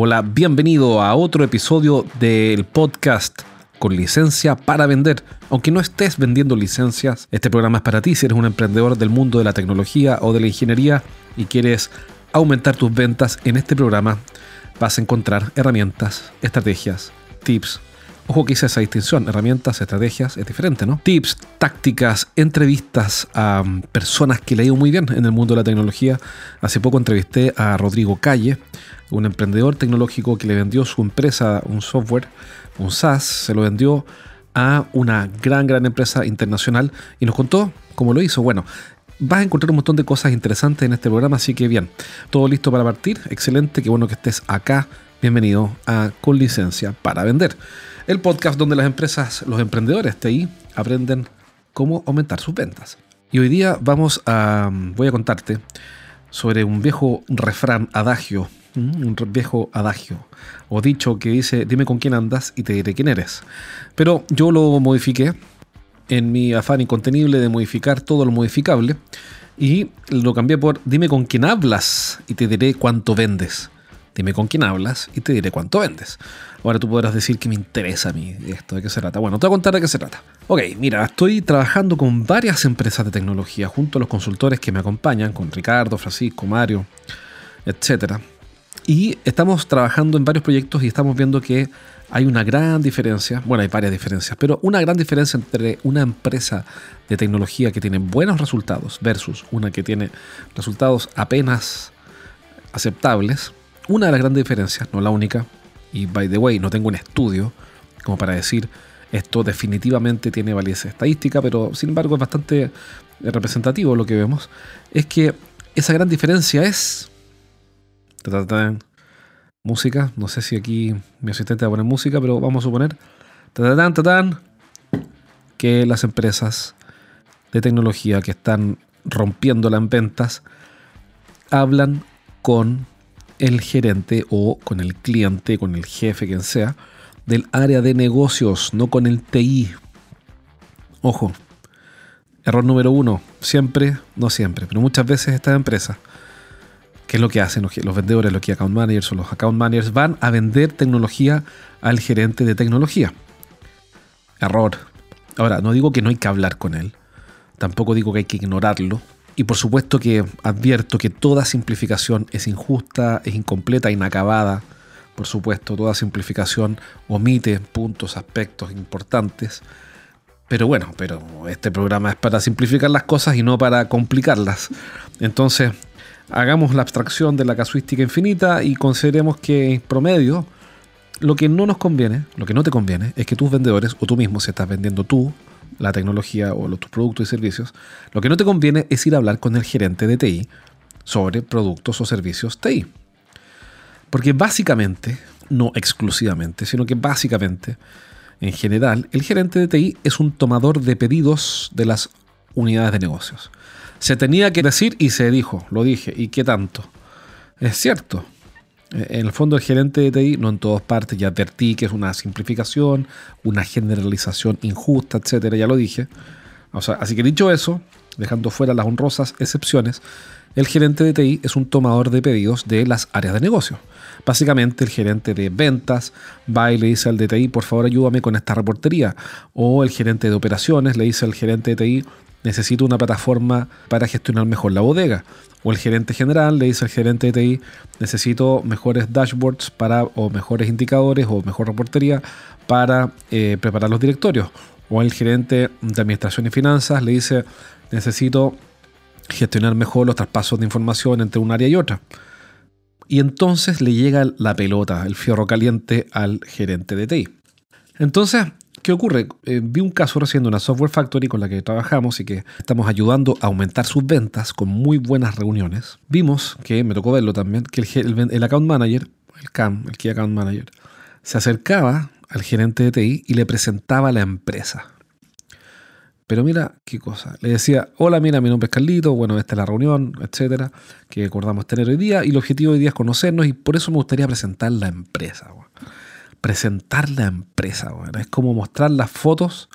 Hola, bienvenido a otro episodio del podcast con licencia para vender. Aunque no estés vendiendo licencias, este programa es para ti si eres un emprendedor del mundo de la tecnología o de la ingeniería y quieres aumentar tus ventas. En este programa vas a encontrar herramientas, estrategias, tips. Ojo que hice esa distinción, herramientas, estrategias, es diferente, ¿no? Tips, tácticas, entrevistas a personas que le ha ido muy bien en el mundo de la tecnología. Hace poco entrevisté a Rodrigo Calle, un emprendedor tecnológico que le vendió su empresa, un software, un SaaS, se lo vendió a una gran, gran empresa internacional y nos contó cómo lo hizo. Bueno, vas a encontrar un montón de cosas interesantes en este programa, así que bien, todo listo para partir. Excelente, qué bueno que estés acá. Bienvenido a Con Licencia para Vender, el podcast donde las empresas, los emprendedores TI aprenden cómo aumentar sus ventas. Y hoy día vamos a, voy a contarte sobre un viejo refrán adagio un viejo adagio o dicho que dice dime con quién andas y te diré quién eres. Pero yo lo modifiqué en mi afán incontenible de modificar todo lo modificable y lo cambié por dime con quién hablas y te diré cuánto vendes. Dime con quién hablas y te diré cuánto vendes. Ahora tú podrás decir que me interesa a mí esto, de qué se trata. Bueno, te voy a contar de qué se trata. Ok, mira, estoy trabajando con varias empresas de tecnología junto a los consultores que me acompañan, con Ricardo, Francisco, Mario, etcétera y estamos trabajando en varios proyectos y estamos viendo que hay una gran diferencia, bueno, hay varias diferencias, pero una gran diferencia entre una empresa de tecnología que tiene buenos resultados versus una que tiene resultados apenas aceptables. Una de las grandes diferencias, no la única, y by the way, no tengo un estudio como para decir esto definitivamente tiene validez estadística, pero sin embargo es bastante representativo lo que vemos, es que esa gran diferencia es Música. No sé si aquí mi asistente va a poner música, pero vamos a suponer. Que las empresas de tecnología que están rompiéndola en ventas hablan con el gerente o con el cliente, con el jefe, quien sea, del área de negocios, no con el TI. Ojo, error número uno, siempre, no siempre, pero muchas veces estas empresas ¿Qué es lo que hacen los, vendedores, los que account managers o los account managers? Van a vender tecnología al gerente de tecnología. Error. Ahora, no digo que no hay que hablar con él. Tampoco digo que hay que ignorarlo. Y por supuesto que advierto que toda simplificación es injusta, es incompleta, inacabada. Por supuesto, toda simplificación omite puntos, aspectos importantes. Pero bueno, pero este programa es para simplificar las cosas y no para complicarlas. Entonces, hagamos la abstracción de la casuística infinita y consideremos que en promedio lo que no nos conviene, lo que no te conviene, es que tus vendedores o tú mismo, si estás vendiendo tú la tecnología o tus productos y servicios, lo que no te conviene es ir a hablar con el gerente de TI sobre productos o servicios TI. Porque básicamente, no exclusivamente, sino que básicamente, en general, el gerente de TI es un tomador de pedidos de las unidades de negocios. Se tenía que decir y se dijo, lo dije, ¿y qué tanto? Es cierto. En el fondo el gerente de TI, no en todas partes, ya advertí que es una simplificación, una generalización injusta, etcétera, ya lo dije. O sea, así que dicho eso, dejando fuera las honrosas excepciones, el gerente de TI es un tomador de pedidos de las áreas de negocio. Básicamente el gerente de ventas va y le dice al de TI, por favor ayúdame con esta reportería. O el gerente de operaciones le dice al gerente de TI, necesito una plataforma para gestionar mejor la bodega. O el gerente general le dice al gerente de TI, necesito mejores dashboards para, o mejores indicadores o mejor reportería para eh, preparar los directorios. O el gerente de administración y finanzas le dice, necesito gestionar mejor los traspasos de información entre un área y otra. Y entonces le llega la pelota, el fierro caliente al gerente de TI. Entonces, ¿Qué ocurre? Eh, vi un caso recién de una software factory con la que trabajamos y que estamos ayudando a aumentar sus ventas con muy buenas reuniones. Vimos que, me tocó verlo también, que el, account manager, el CAM, el Key Account Manager, se acercaba al gerente de TI y le presentaba la empresa. Pero mira qué cosa. Le decía, hola, mira, mi nombre es Carlito, bueno, esta es la reunión, etcétera, que acordamos tener hoy día. Y el objetivo hoy día es conocernos y por eso me gustaría presentar la empresa. Presentar la empresa, es como mostrar las fotos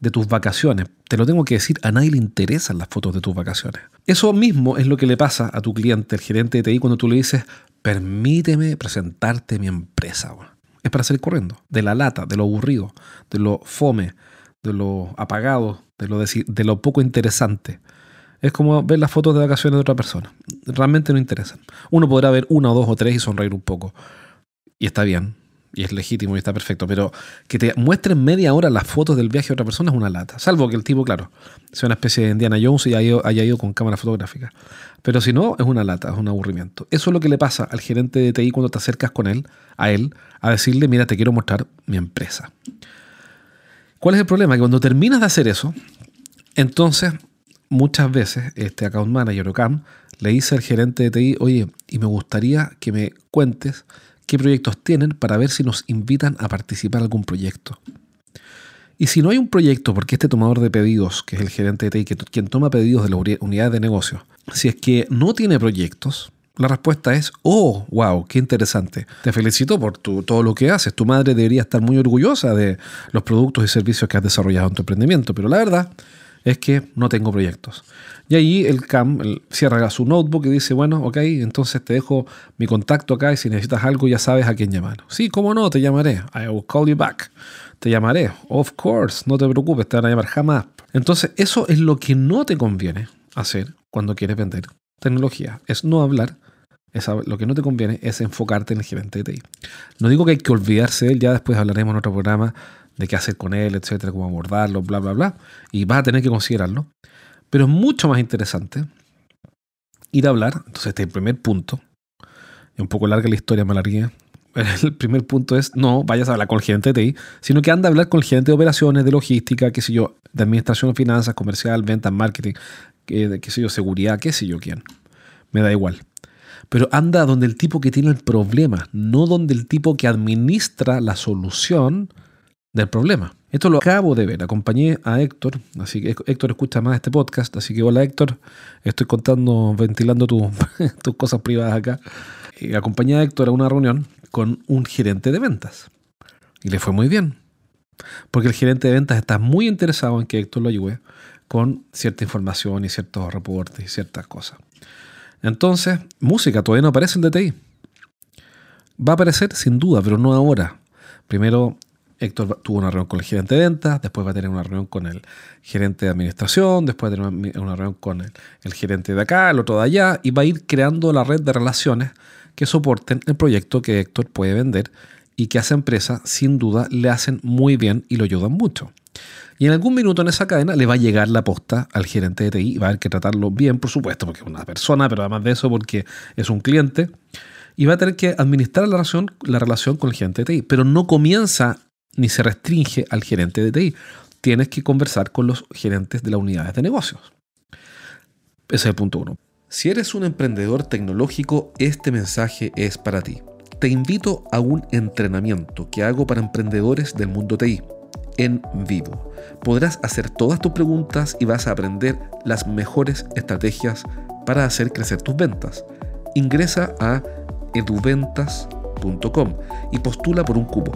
de tus vacaciones. Te lo tengo que decir, a nadie le interesan las fotos de tus vacaciones. Eso mismo es lo que le pasa a tu cliente, el gerente de TI, cuando tú le dices, permíteme presentarte mi empresa. Es para salir corriendo, de la lata, de lo aburrido, de lo fome, de lo apagado, de lo, poco interesante. Es como ver las fotos de vacaciones de otra persona. Realmente no interesan. Uno podrá ver una o dos o tres y sonreír un poco. Y está bien. Y es legítimo y está perfecto. Pero que te muestren media hora las fotos del viaje de otra persona es una lata. Salvo que el tipo, claro, sea una especie de Indiana Jones y haya ido con cámara fotográfica. Pero si no, es una lata, es un aburrimiento. Eso es lo que le pasa al gerente de TI cuando te acercas con él, a él, a decirle, mira, te quiero mostrar mi empresa. ¿Cuál es el problema? Que cuando terminas de hacer eso, entonces muchas veces este account manager o CAM le dice al gerente de TI, oye, y me gustaría que me cuentes qué proyectos tienen para ver si nos invitan a participar en algún proyecto. Y si no hay un proyecto, porque este tomador de pedidos, que es el gerente de TI, quien toma pedidos de la unidad de negocio, si es que no tiene proyectos, la respuesta es, oh, wow, qué interesante. Te felicito por todo lo que haces. Tu madre debería estar muy orgullosa de los productos y servicios que has desarrollado en tu emprendimiento, pero la verdad es que no tengo proyectos. Y ahí el CAM cierra su notebook y dice, bueno, ok, entonces te dejo mi contacto acá y si necesitas algo ya sabes a quién llamar. Sí, cómo no, te llamaré. I will call you back. Te llamaré. Of course, no te preocupes, te van a llamar jamás. Entonces, eso es lo que no te conviene hacer cuando quieres vender tecnología. Es no hablar lo que no te conviene es enfocarte en el gerente de TI. No digo que hay que olvidarse de él, ya después hablaremos en otro programa de qué hacer con él, etcétera, cómo abordarlo, bla, bla, bla. Y vas a tener que considerarlo. Pero es mucho más interesante ir a hablar. Entonces, este primer punto. Es un poco larga la historia, me El primer punto es no vayas a hablar con el gerente de TI, sino que anda a hablar con el gerente de operaciones, de logística, qué sé yo, de administración, finanzas, comercial, ventas, marketing, qué, sé yo, seguridad, qué sé yo quién. Me da igual. Pero anda donde el tipo que tiene el problema, no donde el tipo que administra la solución del problema. Esto lo acabo de ver. Acompañé a Héctor, así que Héctor escucha más este podcast, así que hola Héctor, estoy contando, ventilando tus cosas privadas acá. Y acompañé a Héctor a una reunión con un gerente de ventas. Y le fue muy bien. Porque el gerente de ventas está muy interesado en que Héctor lo ayude con cierta información y ciertos reportes y ciertas cosas. Entonces, música, todavía no aparece el DTI. Va a aparecer sin duda, pero no ahora. Primero, Héctor tuvo una reunión con el gerente de ventas, después va a tener una reunión con el gerente de administración, después va a tener una reunión con el, el, gerente de acá, el otro de allá, y va a ir creando la red de relaciones que soporten el proyecto que Héctor puede vender y que a esa empresa, sin duda, le hacen muy bien y lo ayudan mucho. Y en algún minuto en esa cadena le va a llegar la posta al gerente de TI va a haber que tratarlo bien, por supuesto, porque es una persona, pero además de eso porque es un cliente. Y va a tener que administrar la relación, la relación con el gerente de TI. Pero no comienza ni se restringe al gerente de TI. Tienes que conversar con los gerentes de las unidades de negocios. Ese es el punto uno. Si eres un emprendedor tecnológico, este mensaje es para ti. Te invito a un entrenamiento que hago para emprendedores del mundo TI en vivo. Podrás hacer todas tus preguntas y vas a aprender las mejores estrategias para hacer crecer tus ventas. Ingresa a eduventas.com y postula por un cupo.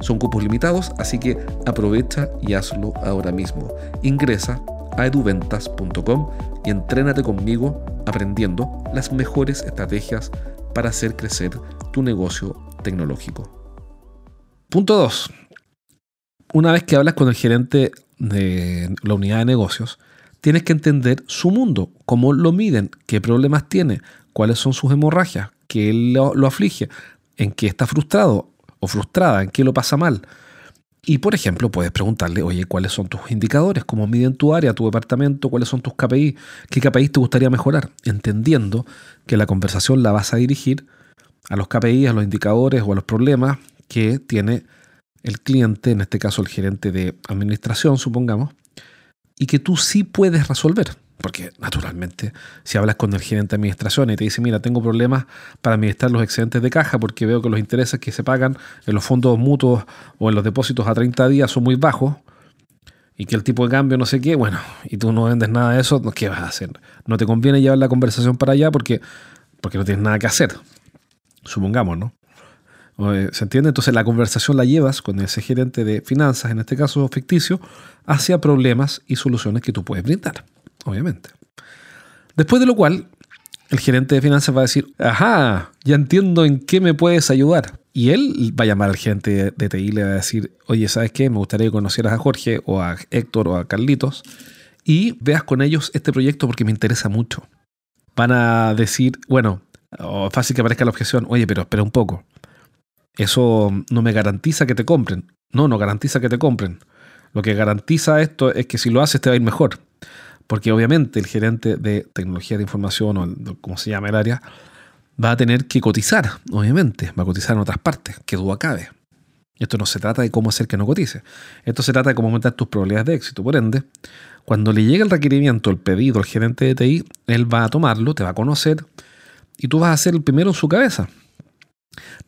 Son cupos limitados, así que aprovecha y hazlo ahora mismo. Ingresa a eduventas.com y entrénate conmigo aprendiendo las mejores estrategias para hacer crecer tu negocio tecnológico. Punto 2 una vez que hablas con el gerente de la unidad de negocios, tienes que entender su mundo, cómo lo miden, qué problemas tiene, cuáles son sus hemorragias, qué lo, aflige, en qué está frustrado o frustrada, en qué lo pasa mal. Y por ejemplo, puedes preguntarle, oye, ¿cuáles son tus indicadores? ¿Cómo miden tu área, tu departamento? ¿Cuáles son tus KPI? ¿Qué KPI te gustaría mejorar? Entendiendo que la conversación la vas a dirigir a los KPI, a los indicadores o a los problemas que tiene el cliente, en este caso el gerente de administración, supongamos, y que tú sí puedes resolver. Porque naturalmente, si hablas con el gerente de administración y te dice, mira, tengo problemas para administrar los excedentes de caja porque veo que los intereses que se pagan en los fondos mutuos o en los depósitos a 30 días son muy bajos y que el tipo de cambio no sé qué, bueno, y tú no vendes nada de eso, ¿qué vas a hacer? No te conviene llevar la conversación para allá porque, porque no tienes nada que hacer. Supongamos, ¿no? ¿Se entiende? Entonces la conversación la llevas con ese gerente de finanzas, en este caso ficticio, hacia problemas y soluciones que tú puedes brindar obviamente. Después de lo cual, el gerente de finanzas va a decir, ajá, ya entiendo en qué me puedes ayudar. Y él va a llamar al gerente de TI y le va a decir, oye, ¿sabes qué? Me gustaría que conocieras a Jorge o a Héctor o a Carlitos y veas con ellos este proyecto porque me interesa mucho. Van a decir, bueno, fácil que aparezca la objeción, oye, pero espera un poco. Eso no me garantiza que te compren. No, no garantiza que te compren. Lo que garantiza esto es que si lo haces te va a ir mejor. Porque obviamente el gerente de tecnología de información o como se llama el área va a tener que cotizar, obviamente, va a cotizar en otras partes, que duda cabe. Esto no se trata de cómo hacer que no cotice. Esto se trata de cómo aumentar tus probabilidades de éxito. Por ende, cuando le llegue el requerimiento, el pedido al gerente de TI, él va a tomarlo, te va a conocer y tú vas a ser el primero en su cabeza.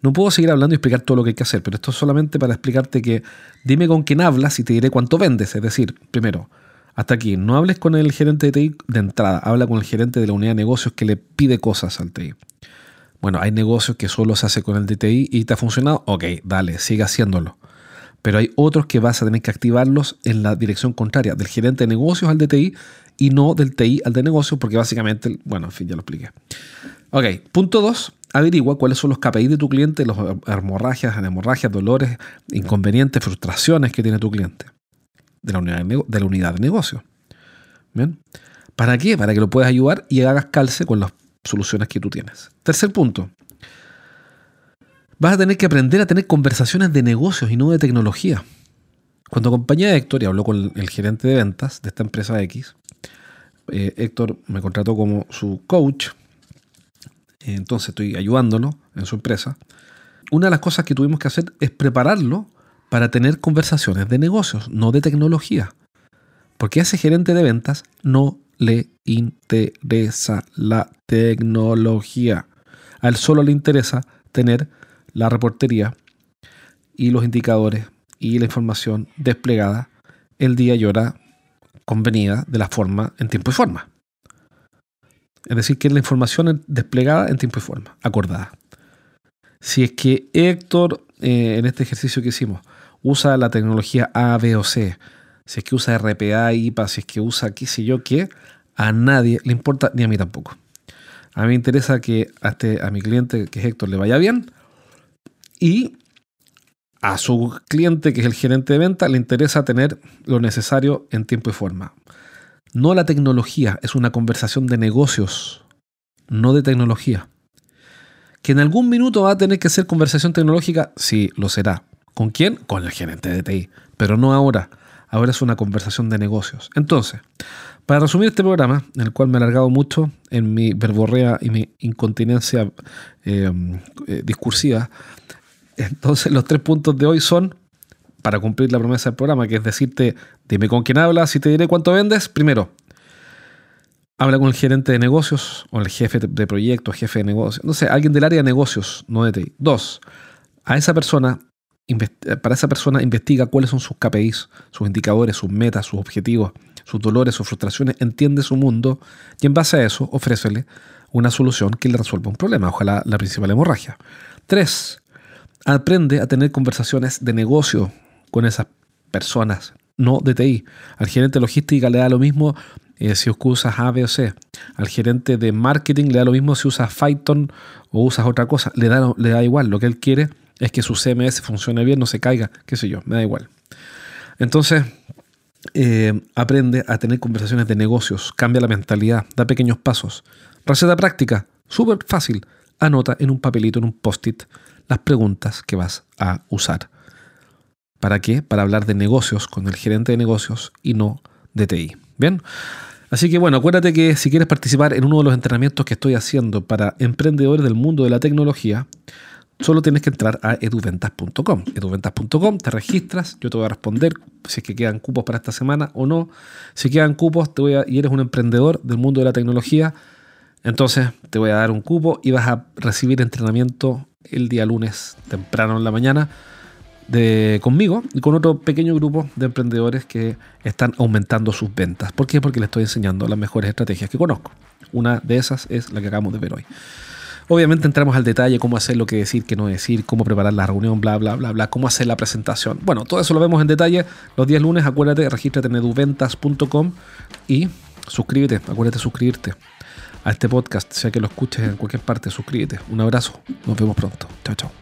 No puedo seguir hablando y explicar todo lo que hay que hacer, pero esto es solamente para explicarte que dime con quién hablas y te diré cuánto vendes. Es decir, primero, hasta aquí, no hables con el gerente de TI de entrada, habla con el gerente de la unidad de negocios que le pide cosas al TI. Bueno, hay negocios que solo se hace con el DTI y te ha funcionado, ok, dale, sigue haciéndolo. Pero hay otros que vas a tener que activarlos en la dirección contraria, del gerente de negocios al DTI y no del TI al de negocios, porque básicamente, bueno, en fin, ya lo expliqué. Ok, punto 2, averigua cuáles son los KPI de tu cliente, las hemorragias, hemorragias, dolores, inconvenientes, frustraciones que tiene tu cliente de la unidad de, de, negocio. ¿Bien? ¿Para qué? Para que lo puedas ayudar y hagas calce con las soluciones que tú tienes. Tercer punto. Vas a tener que aprender a tener conversaciones de negocios y no de tecnología. Cuando acompañé a Héctor y habló con el gerente de ventas de esta empresa X, eh, Héctor me contrató como su coach, entonces estoy ayudándolo en su empresa. Una de las cosas que tuvimos que hacer es prepararlo para tener conversaciones de negocios, no de tecnología. Porque a ese gerente de ventas no le interesa la tecnología. A él solo le interesa tener la reportería y los indicadores y la información desplegada el día y hora convenida de la forma en tiempo y forma. Es decir, que la información desplegada en tiempo y forma, acordada. Si es que Héctor, eh, en este ejercicio que hicimos, usa la tecnología A, B o C, si es que usa RPA, IPA, si es que usa qué sé yo qué, a nadie le importa, ni a mí tampoco. A mí me interesa que a, este, a mi cliente, que es Héctor, le vaya bien y a su cliente, que es el gerente de venta, le interesa tener lo necesario en tiempo y forma. No la tecnología, es una conversación de negocios, no de tecnología. Que en algún minuto va a tener que ser conversación tecnológica, sí, lo será. ¿Con quién? Con el gerente de TI. Pero no ahora. Ahora es una conversación de negocios. Entonces, para resumir este programa, en el cual me he alargado mucho en mi verborrea y mi incontinencia eh, eh, discursiva, entonces los tres puntos de hoy son, para cumplir la promesa del programa, que es decirte, dime con quién hablas y te diré cuánto vendes. Primero, habla con el gerente de negocios o el jefe de proyecto, jefe de negocios, no sé, alguien del área de negocios, no de TI. Dos, a esa persona para esa persona investiga cuáles son sus KPIs, sus indicadores, sus metas, sus objetivos, sus dolores, sus frustraciones, entiende su mundo y en base a eso ofrécele una solución que le resuelva un problema, ojalá la principal hemorragia. Tres, aprende a tener conversaciones de negocio con esas personas, no de TI. Al gerente de logística le da lo mismo eh, si usas A, B o C. Al gerente de marketing le da lo mismo si usas Python o usas otra cosa. Le da, le da igual. Lo que él quiere es que su CMS funcione bien, no se caiga, qué sé yo, me da igual. Entonces, eh, aprende a tener conversaciones de negocios, cambia la mentalidad, da pequeños pasos. Receta práctica, súper fácil. Anota en un papelito, en un post-it, las preguntas que vas a usar. ¿Para qué? Para hablar de negocios con el gerente de negocios y no de TI. Bien. Así que bueno, acuérdate que si quieres participar en uno de los entrenamientos que estoy haciendo para emprendedores del mundo de la tecnología, Solo tienes que entrar a eduventas.com. Eduventas.com, te registras, yo te voy a responder si es que quedan cupos para esta semana o no. Si quedan cupos te voy a, y eres un emprendedor del mundo de la tecnología, entonces te voy a dar un cupo y vas a recibir entrenamiento el día lunes temprano en la mañana conmigo y con otro pequeño grupo de emprendedores que están aumentando sus ventas. ¿Por qué? Porque les estoy enseñando las mejores estrategias que conozco. Una de esas es la que acabamos de ver hoy. Obviamente entramos al detalle, cómo hacer lo que decir, qué no decir, cómo preparar la reunión, bla, bla, bla, bla, cómo hacer la presentación. Bueno, todo eso lo vemos en detalle los días lunes. Acuérdate, regístrate en eduventas.com y suscríbete, acuérdate suscribirte a este podcast, sea que lo escuches en cualquier parte, suscríbete. Un abrazo, nos vemos pronto. Chao, chao.